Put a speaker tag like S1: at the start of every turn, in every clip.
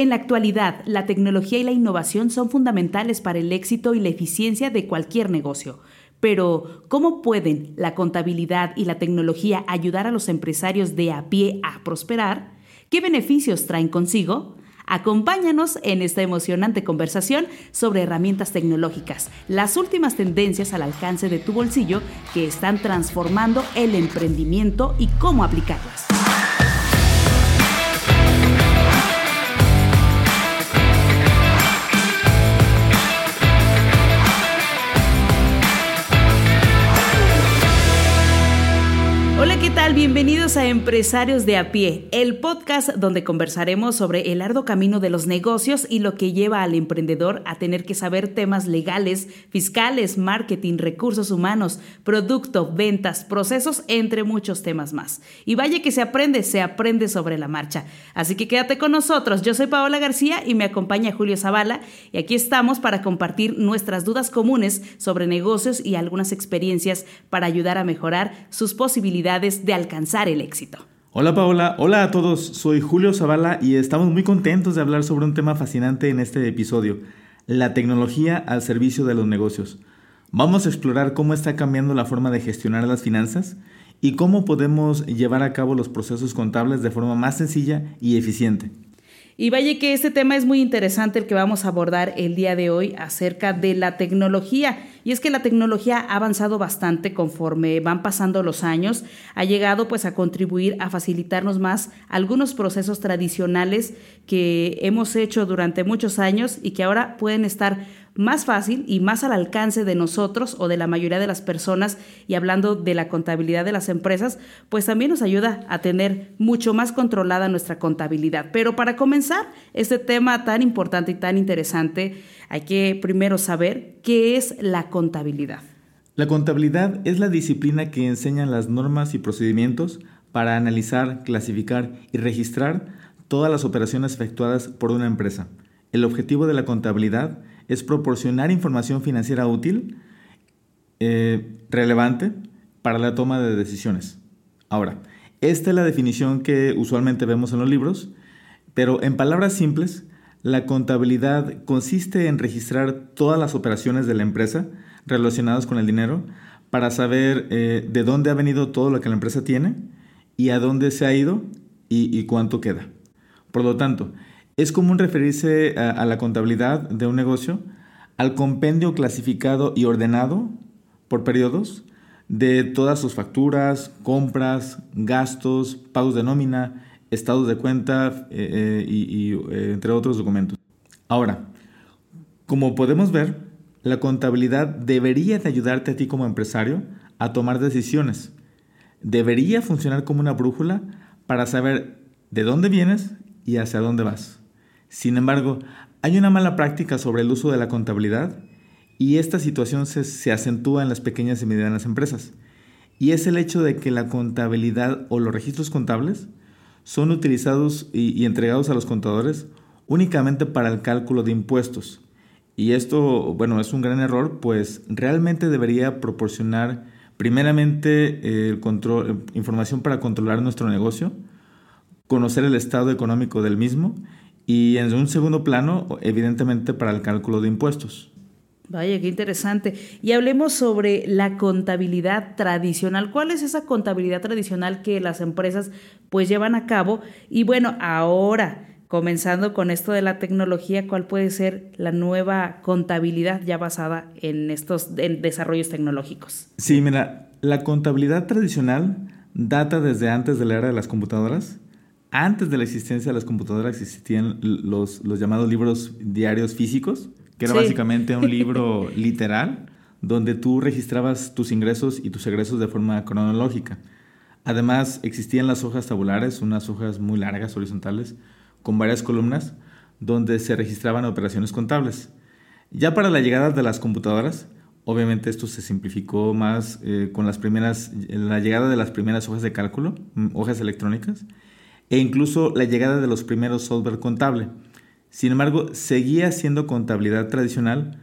S1: En la actualidad, la tecnología y la innovación son fundamentales para el éxito y la eficiencia de cualquier negocio. Pero, ¿cómo pueden la contabilidad y la tecnología ayudar a los empresarios de a pie a prosperar? ¿Qué beneficios traen consigo? Acompáñanos en esta emocionante conversación sobre herramientas tecnológicas, las últimas tendencias al alcance de tu bolsillo que están transformando el emprendimiento y cómo aplicarlas. Bienvenidos a Empresarios de a pie, el podcast donde conversaremos sobre el arduo camino de los negocios y lo que lleva al emprendedor a tener que saber temas legales, fiscales, marketing, recursos humanos, producto, ventas, procesos, entre muchos temas más. Y vaya que se aprende, se aprende sobre la marcha. Así que quédate con nosotros. Yo soy Paola García y me acompaña Julio Zavala y aquí estamos para compartir nuestras dudas comunes sobre negocios y algunas experiencias para ayudar a mejorar sus posibilidades de alcanzar el éxito.
S2: Hola Paola, hola a todos, soy Julio Zavala y estamos muy contentos de hablar sobre un tema fascinante en este episodio, la tecnología al servicio de los negocios. Vamos a explorar cómo está cambiando la forma de gestionar las finanzas y cómo podemos llevar a cabo los procesos contables de forma más sencilla y eficiente.
S1: Y vaya que este tema es muy interesante el que vamos a abordar el día de hoy acerca de la tecnología. Y es que la tecnología ha avanzado bastante conforme van pasando los años, ha llegado pues a contribuir a facilitarnos más algunos procesos tradicionales que hemos hecho durante muchos años y que ahora pueden estar más fácil y más al alcance de nosotros o de la mayoría de las personas y hablando de la contabilidad de las empresas, pues también nos ayuda a tener mucho más controlada nuestra contabilidad. Pero para comenzar este tema tan importante y tan interesante, hay que primero saber qué es la contabilidad.
S2: La contabilidad es la disciplina que enseña las normas y procedimientos para analizar, clasificar y registrar todas las operaciones efectuadas por una empresa. El objetivo de la contabilidad es proporcionar información financiera útil, eh, relevante para la toma de decisiones. Ahora, esta es la definición que usualmente vemos en los libros, pero en palabras simples, la contabilidad consiste en registrar todas las operaciones de la empresa relacionadas con el dinero para saber eh, de dónde ha venido todo lo que la empresa tiene y a dónde se ha ido y, cuánto queda. Por lo tanto, es común referirse a, la contabilidad de un negocio al compendio clasificado y ordenado por periodos de todas sus facturas, compras, gastos, pagos de nómina, estados de cuenta eh, eh, y, eh, entre otros documentos. Ahora, como podemos ver, la contabilidad debería de ayudarte a ti como empresario a tomar decisiones. Debería funcionar como una brújula para saber de dónde vienes y hacia dónde vas. Sin embargo, hay una mala práctica sobre el uso de la contabilidad y esta situación se, acentúa en las pequeñas y medianas empresas. Y es el hecho de que la contabilidad o los registros contables son utilizados y, entregados a los contadores únicamente para el cálculo de impuestos. Y esto, bueno, es un gran error, pues realmente debería proporcionar primeramente el control, información para controlar nuestro negocio, conocer el estado económico del mismo y en un segundo plano, evidentemente, para el cálculo de impuestos.
S1: Vaya, qué interesante. Y hablemos sobre la contabilidad tradicional. ¿Cuál es esa contabilidad tradicional que las empresas pues llevan a cabo? Y bueno, ahora, comenzando con esto de la tecnología, ¿cuál puede ser la nueva contabilidad ya basada en estos desarrollos tecnológicos?
S2: Sí, mira, la contabilidad tradicional data desde antes de la era de las computadoras antes de la existencia de las computadoras existían los, los llamados libros diarios físicos, que era básicamente un libro literal donde tú registrabas tus ingresos y tus egresos de forma cronológica. Además, existían las hojas tabulares, unas hojas muy largas, horizontales, con varias columnas, donde se registraban operaciones contables. Ya para la llegada de las computadoras, obviamente esto se simplificó más eh, con las primeras, la llegada de las primeras hojas de cálculo, mm, hojas electrónicas, e incluso la llegada de los primeros software contable. Sin embargo, seguía siendo contabilidad tradicional,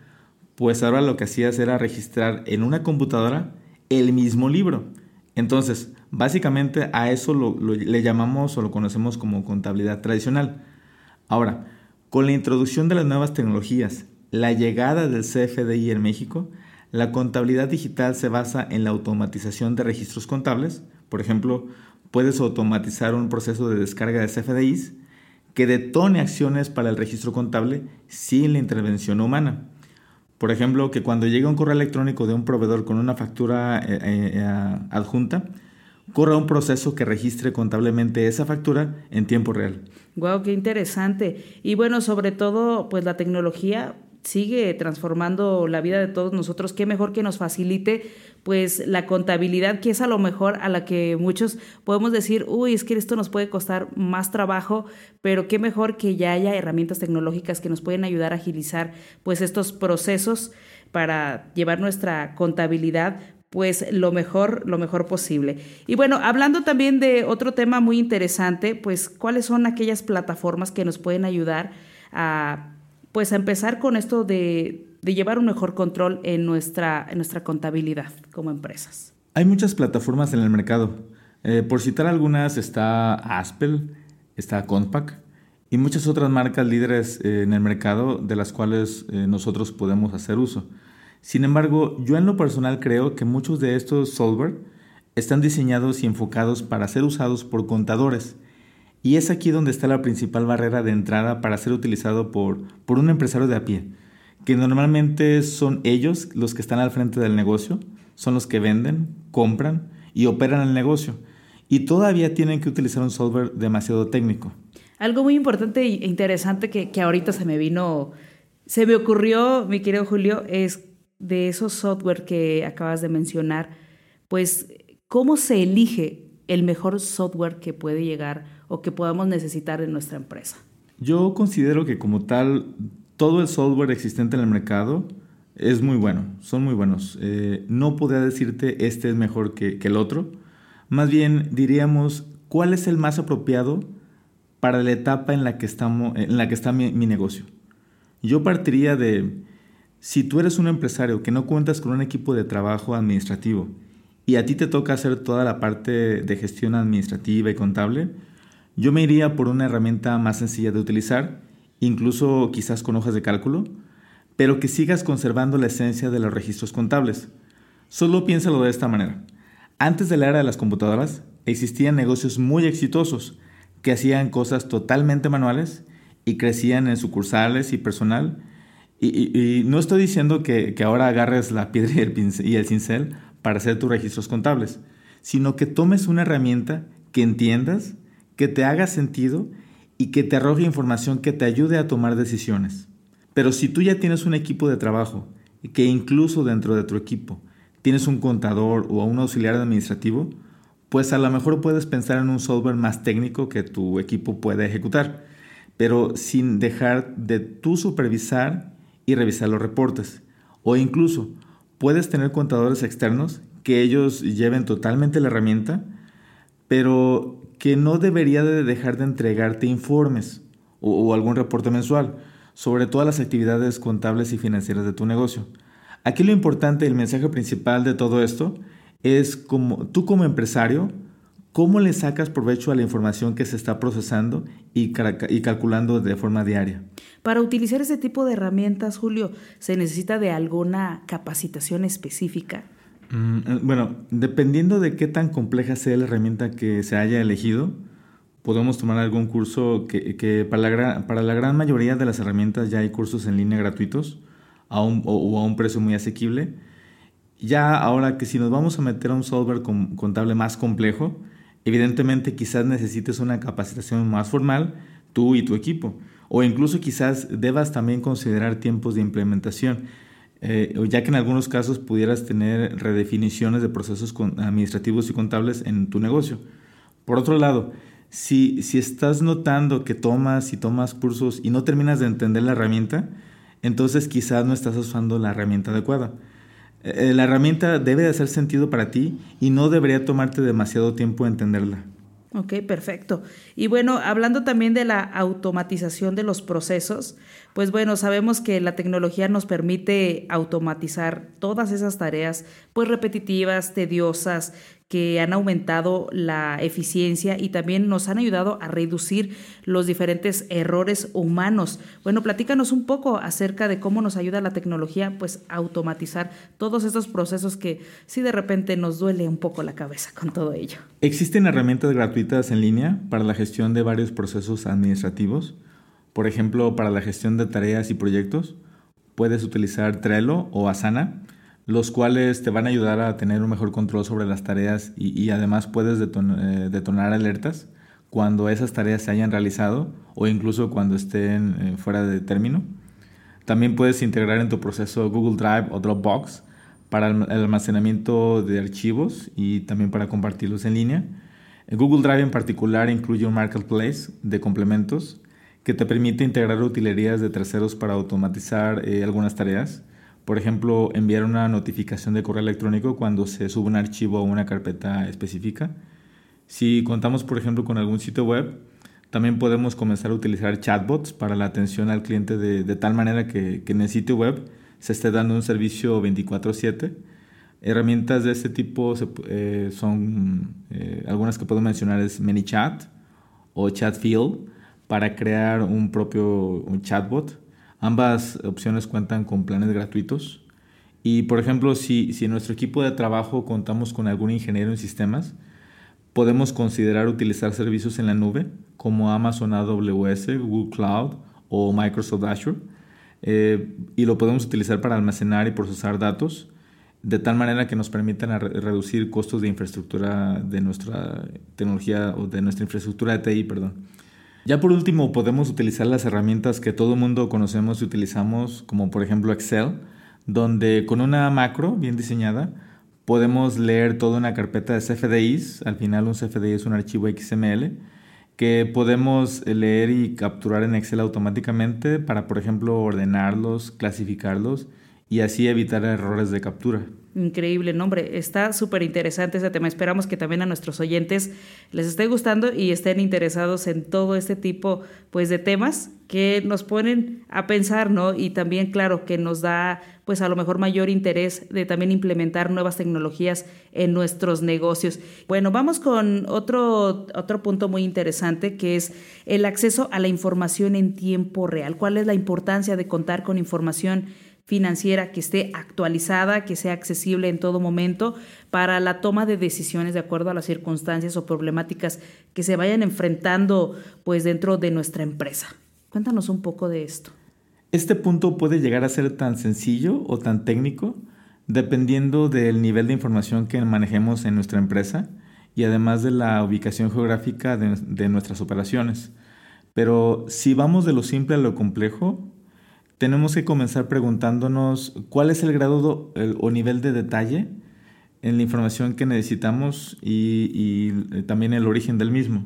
S2: pues ahora lo que hacías era registrar en una computadora el mismo libro. Entonces, básicamente a eso lo, le llamamos o lo conocemos como contabilidad tradicional. Ahora, Con la introducción de las nuevas tecnologías, la llegada del CFDI en México, la contabilidad digital se basa en la automatización de registros contables. Por ejemplo, puedes automatizar un proceso de descarga de CFDIs que detone acciones para el registro contable sin la intervención humana. Por ejemplo, que cuando llega un correo electrónico de un proveedor con una factura eh, eh, adjunta, corra un proceso que registre contablemente esa factura en tiempo real.
S1: Wow, qué interesante. Y bueno, sobre todo, pues la tecnología sigue transformando la vida de todos nosotros. Qué mejor que nos facilite pues la contabilidad, que es a lo mejor a la que muchos podemos decir, uy, es que esto nos puede costar más trabajo, pero qué mejor que ya haya herramientas tecnológicas que nos pueden ayudar a agilizar pues estos procesos para llevar nuestra contabilidad pues lo mejor, lo mejor posible. Y bueno, hablando también de otro tema muy interesante, pues cuáles son aquellas plataformas que nos pueden ayudar a pues a empezar con esto de, llevar un mejor control en nuestra, en nuestra contabilidad como empresas.
S2: Hay muchas plataformas en el mercado. Eh, por citar algunas está Aspel, está Compact y muchas otras marcas líderes eh, en el mercado de las cuales eh, nosotros podemos hacer uso. Sin embargo, yo en lo personal creo que muchos de estos software están diseñados y enfocados para ser usados por contadores y es aquí donde está la principal barrera de entrada para ser utilizado por, por un empresario de a pie, que normalmente son ellos los que están al frente del negocio, son los que venden, compran y operan el negocio, y todavía tienen que utilizar un software demasiado técnico.
S1: Algo muy importante e interesante que, que ahorita se me vino, se me ocurrió, mi querido Julio, es de esos software que acabas de mencionar, pues, ¿cómo se elige el mejor software que puede llegar o que podamos necesitar en nuestra empresa?
S2: Yo considero que como tal, todo el software existente en el mercado es muy bueno, son muy buenos. Eh, no podría decirte este es mejor que, el otro. Más bien diríamos cuál es el más apropiado para la etapa en la que, estamos, en la que está mi, mi negocio. Yo partiría de, si tú eres un empresario que no cuentas con un equipo de trabajo administrativo y a ti te toca hacer toda la parte de gestión administrativa y contable, yo me iría por una herramienta más sencilla de utilizar, incluso quizás con hojas de cálculo, pero que sigas conservando la esencia de los registros contables. Solo piénsalo de esta manera. Antes de la era de las computadoras, existían negocios muy exitosos que hacían cosas totalmente manuales y crecían en sucursales y personal. Y, no estoy diciendo que, ahora agarres la piedra y el, y el cincel para hacer tus registros contables, sino que tomes una herramienta que entiendas, que te haga sentido y que te arroje información que te ayude a tomar decisiones. Pero si tú ya tienes un equipo de trabajo y que incluso dentro de tu equipo tienes un contador o un auxiliar administrativo, pues a lo mejor puedes pensar en un software más técnico que tu equipo pueda ejecutar, pero sin dejar de tú supervisar y revisar los reportes. O incluso puedes tener contadores externos que ellos lleven totalmente la herramienta, pero que no debería de dejar de entregarte informes o, algún reporte mensual sobre todas las actividades contables y financieras de tu negocio. Aquí lo importante, el mensaje principal de todo esto es como tú como empresario, cómo le sacas provecho a la información que se está procesando y, y, calculando de forma diaria.
S1: Para utilizar ese tipo de herramientas, Julio, ¿se necesita de alguna capacitación específica?
S2: Mm, eh, bueno, dependiendo de qué tan compleja sea la herramienta que se haya elegido, podemos tomar algún curso que, para, la gran, mayoría de las herramientas ya hay cursos en línea gratuitos a o, a un precio muy asequible. Ya ahora que si nos vamos a meter a un software contable más complejo, evidentemente quizás necesites una capacitación más formal tú y tu equipo. O incluso quizás debas también considerar tiempos de implementación eh, ya que en algunos casos pudieras tener redefiniciones de procesos administrativos y contables en tu negocio. Por otro lado, si, si estás notando que tomas y tomas cursos y no terminas de entender la herramienta, entonces quizás no estás usando la herramienta adecuada. Eh, la herramienta debe de hacer sentido para ti y no debería tomarte demasiado tiempo entenderla.
S1: Ok, perfecto. Y bueno, hablando también de la automatización de los procesos, pues bueno, sabemos que la tecnología nos permite automatizar todas esas tareas, pues repetitivas, tediosas, que han aumentado la eficiencia y también nos han ayudado a reducir los diferentes errores humanos. Bueno, platícanos un poco acerca de cómo nos ayuda la tecnología pues a automatizar todos estos procesos que sí de repente nos duele un poco la cabeza con todo ello.
S2: Existen herramientas gratuitas en línea para la gestión de varios procesos administrativos. Por ejemplo, para la gestión de tareas y proyectos, puedes utilizar Trello o Asana los cuales te van a ayudar a tener un mejor control sobre las tareas y, además puedes eh, detonar alertas cuando esas tareas se hayan realizado o incluso cuando estén eh, fuera de término. También puedes integrar en tu proceso Google Drive o Dropbox para el almacenamiento de archivos y también para compartirlos en línea. Google Drive en particular incluye un marketplace de complementos que te permite integrar utilerías de terceros para automatizar eh, algunas tareas por ejemplo, enviar una notificación de correo electrónico cuando se sube un archivo o una carpeta específica. Si contamos, por ejemplo, con algún sitio web, también podemos comenzar a utilizar chatbots para la atención al cliente de, tal manera que, en el sitio web se esté dando un servicio 24/7. Herramientas de este tipo eh, son eh, algunas que puedo mencionar es ManyChat o ChatField para crear un propio chatbot Ambas opciones cuentan con planes gratuitos. Y por ejemplo, si, si en nuestro equipo de trabajo contamos con algún ingeniero en sistemas, podemos considerar utilizar servicios en la nube como Amazon AWS, Google Cloud o Microsoft Azure. Eh, y lo podemos utilizar para almacenar y procesar datos de tal manera que nos permitan reducir costos de infraestructura de nuestra tecnología o de nuestra infraestructura de TI, perdón. Ya por último, podemos utilizar las herramientas que todo mundo conocemos y utilizamos, como por ejemplo Excel, donde con una macro bien diseñada podemos leer toda una carpeta de CFDIs. Al final un CFDI es un archivo XML que podemos leer y capturar en Excel automáticamente para, por ejemplo, ordenarlos, clasificarlos y así evitar errores de captura.
S1: Increíble nombre, está súper interesante ese tema. Esperamos que también a nuestros oyentes les esté gustando y estén interesados en todo este tipo pues de temas que nos ponen a pensar, ¿no? Y también, claro, que nos da pues a lo mejor mayor interés de también implementar nuevas tecnologías en nuestros negocios. Bueno, vamos con otro, otro punto muy interesante que es el acceso a la información en tiempo real. ¿Cuál es la importancia de contar con información? Financiera que esté actualizada, que sea accesible en todo momento para la toma de decisiones de acuerdo a las circunstancias o problemáticas que se vayan enfrentando pues dentro de nuestra empresa. Cuéntanos un poco de esto.
S2: Este punto puede llegar a ser tan sencillo o tan técnico dependiendo del nivel de información que manejemos en nuestra empresa y además de la ubicación geográfica de, de nuestras operaciones. Pero si vamos de lo simple a lo complejo, tenemos que comenzar preguntándonos cuál es el grado o nivel de detalle en la información que necesitamos y, eh, también el origen del mismo.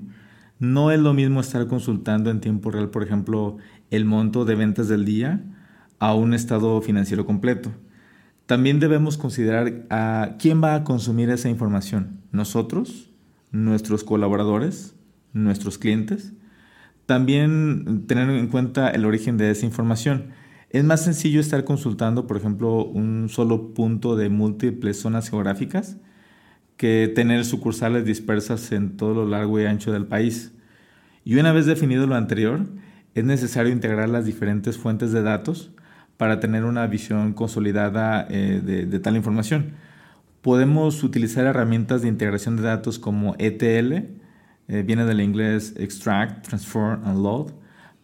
S2: No es lo mismo estar consultando en tiempo real, por ejemplo, el monto de ventas del día a un estado financiero completo. También debemos considerar a quién va a consumir esa información. Nosotros, nuestros colaboradores, nuestros clientes. También tener en cuenta el origen de esa información. Es más sencillo estar consultando, por ejemplo, un solo punto de múltiples zonas geográficas que tener sucursales dispersas en todo lo largo y ancho del país. Y una vez definido lo anterior, es necesario integrar las diferentes fuentes de datos para tener una visión consolidada eh, de, tal información. Podemos utilizar herramientas de integración de datos como ETL, eh, viene del inglés Extract, Transform and Load,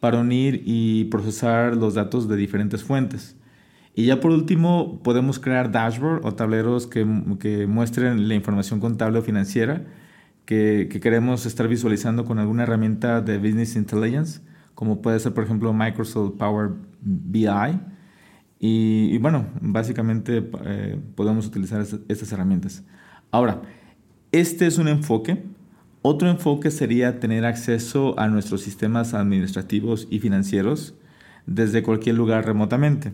S2: para unir y procesar los datos de diferentes fuentes. Y ya por último, podemos crear dashboard o tableros que, que muestren la información contable o financiera que, que, queremos estar visualizando con alguna herramienta de Business Intelligence, como puede ser, por ejemplo, Microsoft Power BI. Y, bueno, básicamente eh, podemos utilizar estas herramientas. Ahora, este es un enfoque otro enfoque sería tener acceso a nuestros sistemas administrativos y financieros desde cualquier lugar remotamente.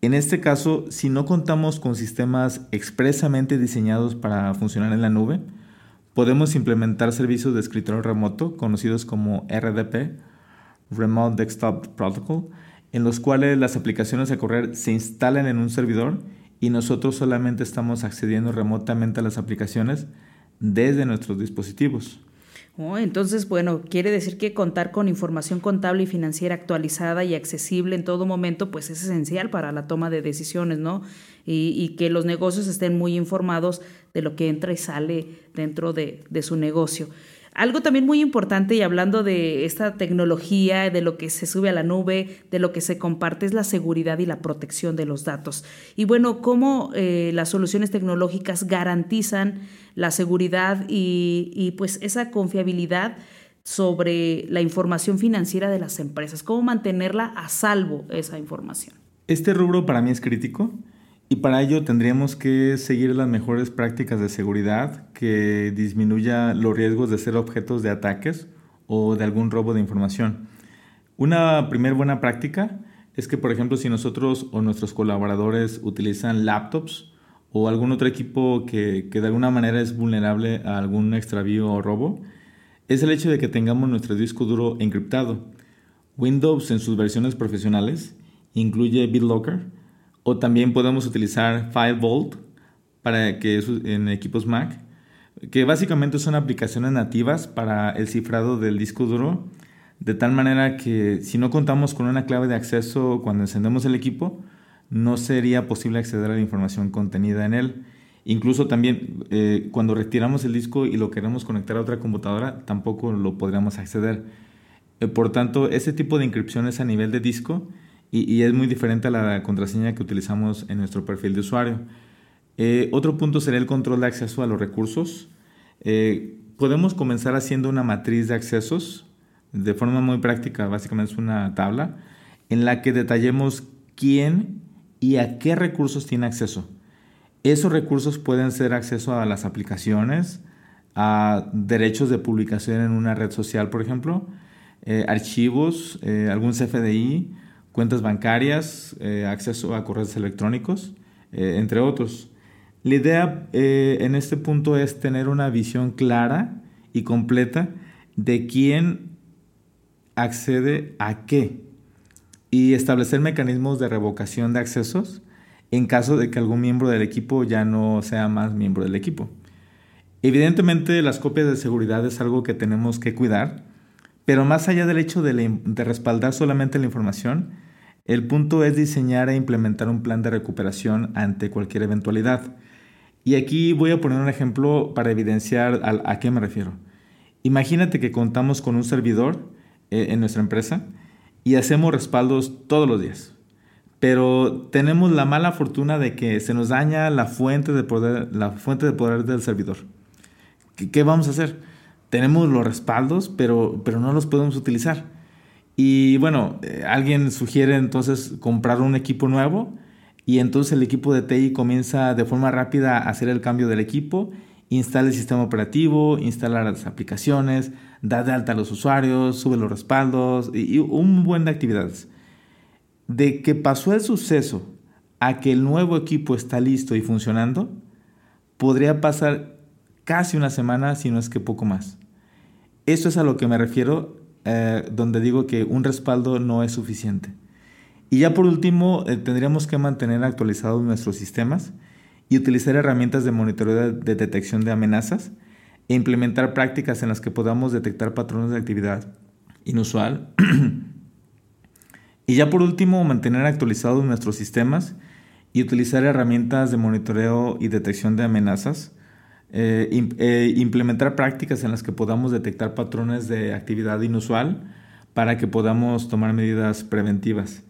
S2: En este caso, si no contamos con sistemas expresamente diseñados para funcionar en la nube, podemos implementar servicios de escritorio remoto conocidos como RDP, Remote Desktop Protocol, en los cuales las aplicaciones a correr se instalan en un servidor y nosotros solamente estamos accediendo remotamente a las aplicaciones desde nuestros dispositivos.
S1: Oh, entonces, bueno, quiere decir que contar con información contable y financiera actualizada y accesible en todo momento, pues es esencial para la toma de decisiones, ¿no? Y, que los negocios estén muy informados de lo que entra y sale dentro de, de su negocio. Algo también muy importante y hablando de esta tecnología, de lo que se sube a la nube, de lo que se comparte, es la seguridad y la protección de los datos. Y bueno, cómo eh, las soluciones tecnológicas garantizan la seguridad y, y pues esa confiabilidad sobre la información financiera de las empresas, cómo mantenerla a salvo esa información.
S2: Este rubro para mí es crítico y para ello tendríamos que seguir las mejores prácticas de seguridad que disminuya los riesgos de ser objetos de ataques o de algún robo de información. Una primera buena práctica es que, por ejemplo, si nosotros o nuestros colaboradores utilizan laptops o algún otro equipo que de alguna manera es vulnerable a algún extravío o robo, es el hecho de que tengamos nuestro disco duro encriptado. Windows en sus versiones profesionales incluye BitLocker, o también podemos utilizar FileVault para que en equipos Mac, que básicamente son aplicaciones nativas para el cifrado del disco duro, de tal manera que si no contamos con una clave de acceso cuando encendemos el equipo, no sería posible acceder a la información contenida en él. Incluso también eh, cuando retiramos el disco y lo queremos conectar a otra computadora, tampoco lo podríamos acceder. Eh, por tanto, ese tipo de inscripción es a nivel de disco y, es muy diferente a la contraseña que utilizamos en nuestro perfil de usuario. Eh, otro punto sería el control de acceso a los recursos. Eh, podemos comenzar haciendo una matriz de accesos de forma muy práctica, básicamente es una tabla en la que detallemos quién y a qué recursos tiene acceso. Esos recursos pueden ser acceso a las aplicaciones, a derechos de publicación en una red social, por ejemplo, eh, archivos, algún CFDI, cuentas bancarias, eh, acceso a correos electrónicos, eh, entre otros. La idea eh, en este punto es tener una visión clara y completa de quién accede a qué y establecer mecanismos de revocación de accesos en caso de que algún miembro del equipo ya no sea más miembro del equipo. Evidentemente las copias de seguridad es algo que tenemos que cuidar, pero más allá del hecho de, respaldar solamente la información, el punto es diseñar e implementar un plan de recuperación ante cualquier eventualidad. Y aquí voy a poner un ejemplo para evidenciar a, qué me refiero. Imagínate que contamos con un servidor eh, en nuestra empresa y hacemos respaldos todos los días. Pero tenemos la mala fortuna de que se nos daña la fuente de poder, la fuente de poder del servidor. ¿Qué, qué vamos a hacer? Tenemos los respaldos, pero, pero no los podemos utilizar. Y bueno, eh, alguien sugiere entonces comprar un equipo nuevo y entonces el equipo de TI comienza de forma rápida a hacer el cambio del equipo, instala el sistema operativo, instala las aplicaciones, da de alta a los usuarios, sube los respaldos y, un buen de actividades. De que pasó el suceso a que el nuevo equipo está listo y funcionando, podría pasar casi una semana, si no es que poco más. Esto es a lo que me refiero eh, donde digo que un respaldo no es suficiente. Y ya por último, eh, tendríamos que mantener actualizados nuestros sistemas y utilizar herramientas de monitoreo de, detección de amenazas e implementar prácticas en las que podamos detectar patrones de actividad inusual. y ya por último, mantener actualizados nuestros sistemas y utilizar herramientas de monitoreo y detección de amenazas eh, eh, implementar prácticas en las que podamos detectar patrones de actividad inusual para que podamos tomar medidas preventivas.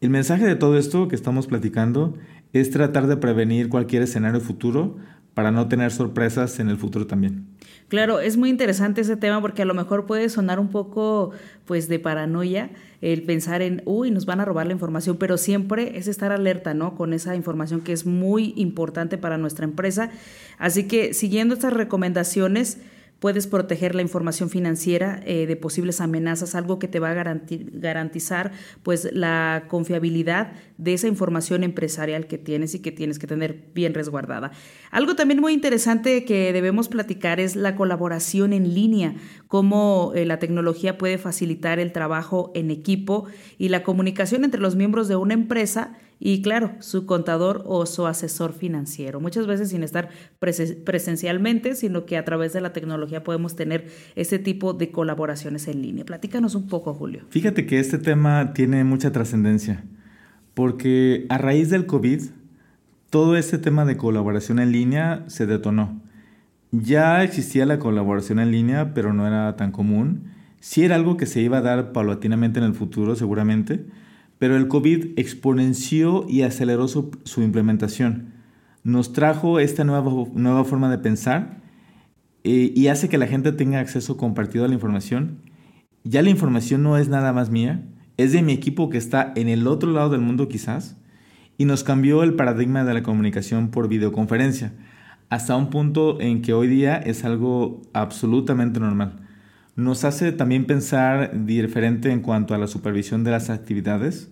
S2: El mensaje de todo esto que estamos platicando es tratar de prevenir cualquier escenario futuro para no tener sorpresas en el futuro también.
S1: Claro, es muy interesante ese tema porque a lo mejor puede sonar un poco pues de paranoia el pensar en, uy, nos van a robar la información, pero siempre es estar alerta, ¿no? Con esa información que es muy importante para nuestra empresa. Así que siguiendo estas recomendaciones, puedes proteger la información financiera eh, de posibles amenazas, algo que te va a garantizar pues la confiabilidad de esa información empresarial que tienes y que tienes que tener bien resguardada. Algo también muy interesante que debemos platicar es la colaboración en línea, cómo eh, la tecnología puede facilitar el trabajo en equipo y la comunicación entre los miembros de una empresa y claro, su contador o su asesor financiero. Muchas veces sin estar presencialmente, sino que a través de la tecnología podemos tener ese tipo de colaboraciones en línea. Platícanos un poco, Julio.
S2: Fíjate que este tema tiene mucha trascendencia, porque a raíz del COVID, todo este tema de colaboración en línea se detonó. Ya existía la colaboración en línea, pero no era tan común. Sí era algo que se iba a dar paulatinamente en el futuro, seguramente, pero el COVID exponenció y aceleró su, implementación. Nos trajo esta nueva, nueva forma de pensar eh, y hace que la gente tenga acceso compartido a la información. Ya la información no es nada más mía, es de mi equipo que está en el otro lado del mundo quizás, y nos cambió el paradigma de la comunicación por videoconferencia hasta un punto en que hoy día es algo absolutamente normal. Nos hace también pensar diferente en cuanto a la supervisión de las actividades,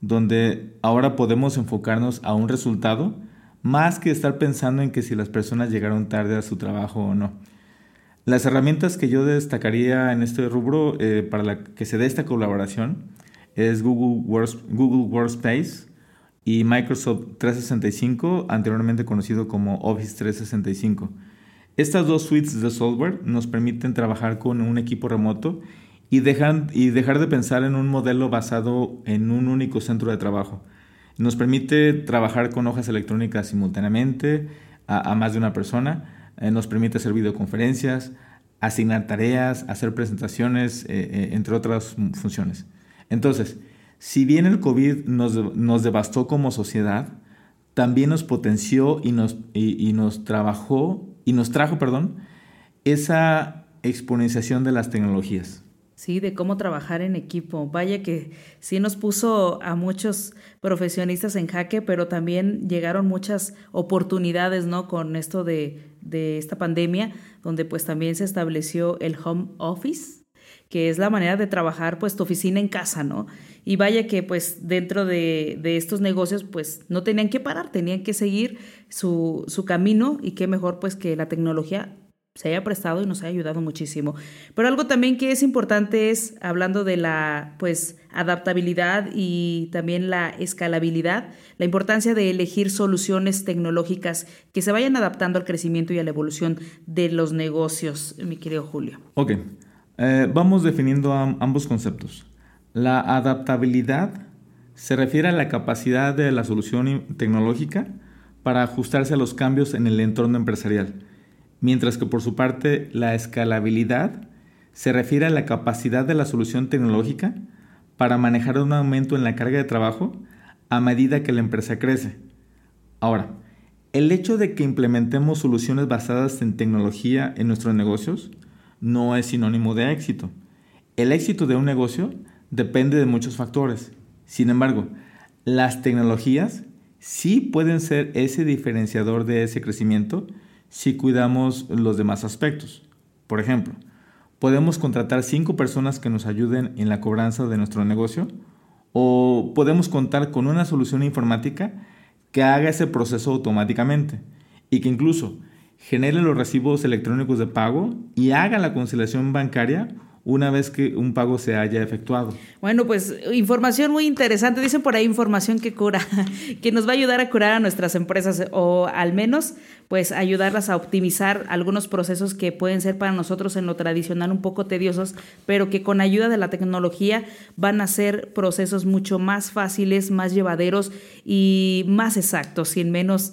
S2: donde ahora podemos enfocarnos a un resultado más que estar pensando en que si las personas llegaron tarde a su trabajo o no. Las herramientas que yo destacaría en este rubro eh, para que se dé esta colaboración es Google Workspace, y Microsoft 365, anteriormente conocido como Office 365. Estas dos suites de software nos permiten trabajar con un equipo remoto y dejar, y dejar de pensar en un modelo basado en un único centro de trabajo. Nos permite trabajar con hojas electrónicas simultáneamente a, más de una persona, eh, nos permite hacer videoconferencias, asignar tareas, hacer presentaciones, eh, eh, entre otras funciones. Entonces, si bien el COVID nos, devastó como sociedad, también nos potenció y nos, y, nos trabajó y nos trajo, perdón, esa exponenciación de las tecnologías.
S1: Sí, de cómo trabajar en equipo. Vaya que sí nos puso a muchos profesionistas en jaque, pero también llegaron muchas oportunidades, ¿no? Con esto de, de esta pandemia, donde pues también se estableció el home office, que es la manera de trabajar pues tu oficina en casa, ¿no? Y vaya que pues dentro de, estos negocios pues no tenían que parar, tenían que seguir su, su camino y qué mejor pues que la tecnología se haya prestado y nos haya ayudado muchísimo. Pero algo también que es importante es, hablando de la pues adaptabilidad y también la escalabilidad, la importancia de elegir soluciones tecnológicas que se vayan adaptando al crecimiento y a la evolución de los negocios, mi querido Julio.
S2: Ok. Eh, vamos definiendo ambos conceptos. La adaptabilidad se refiere a la capacidad de la solución tecnológica para ajustarse a los cambios en el entorno empresarial, mientras que por su parte la escalabilidad se refiere a la capacidad de la solución tecnológica para manejar un aumento en la carga de trabajo a medida que la empresa crece. Ahora, el hecho de que implementemos soluciones basadas en tecnología en nuestros negocios no es sinónimo de éxito. El éxito de un negocio depende de muchos factores. Sin embargo, las tecnologías sí pueden ser ese diferenciador de ese crecimiento si cuidamos los demás aspectos. Por ejemplo, podemos contratar cinco personas que nos ayuden en la cobranza de nuestro negocio o podemos contar con una solución informática que haga ese proceso automáticamente y que incluso genere los recibos electrónicos de pago y haga la conciliación bancaria una vez que un pago se haya efectuado.
S1: Bueno, pues información muy interesante. Dicen por ahí información que cura, que nos va a ayudar a curar a nuestras empresas o al menos pues ayudarlas a optimizar algunos procesos que pueden ser para nosotros en lo tradicional un poco tediosos, pero que con ayuda de la tecnología van a ser procesos mucho más fáciles, más llevaderos y más exactos, sin menos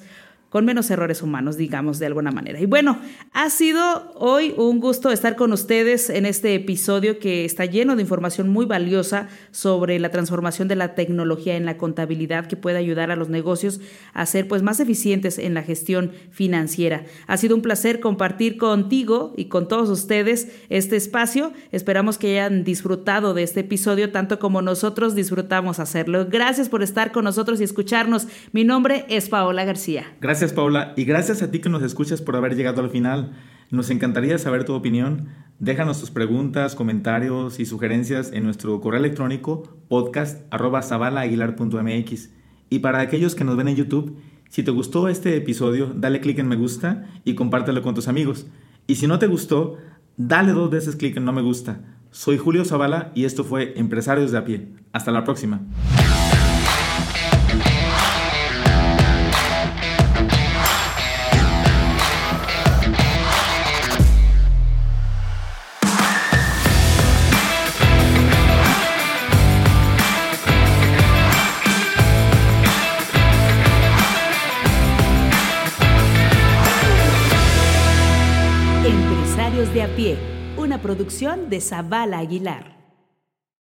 S1: con menos errores humanos, digamos de alguna manera. Y bueno, ha sido hoy un gusto estar con ustedes en este episodio que está lleno de información muy valiosa sobre la transformación de la tecnología en la contabilidad que puede ayudar a los negocios a ser pues más eficientes en la gestión financiera. Ha sido un placer compartir contigo y con todos ustedes este espacio. Esperamos que hayan disfrutado de este episodio tanto como nosotros disfrutamos hacerlo. Gracias por estar con nosotros y escucharnos. Mi nombre es Paola García.
S2: Gracias Paula y gracias a ti que nos escuchas por haber llegado al final. Nos encantaría saber tu opinión. Déjanos tus preguntas, comentarios y sugerencias en nuestro correo electrónico podcast.zabalaaguilar.mx. Y para aquellos que nos ven en YouTube, si te gustó este episodio, dale clic en me gusta y compártelo con tus amigos. Y si no te gustó, dale dos veces clic en no me gusta. Soy Julio Zavala y esto fue Empresarios de a pie. Hasta la próxima.
S1: De a pie, una producción de Zavala Aguilar.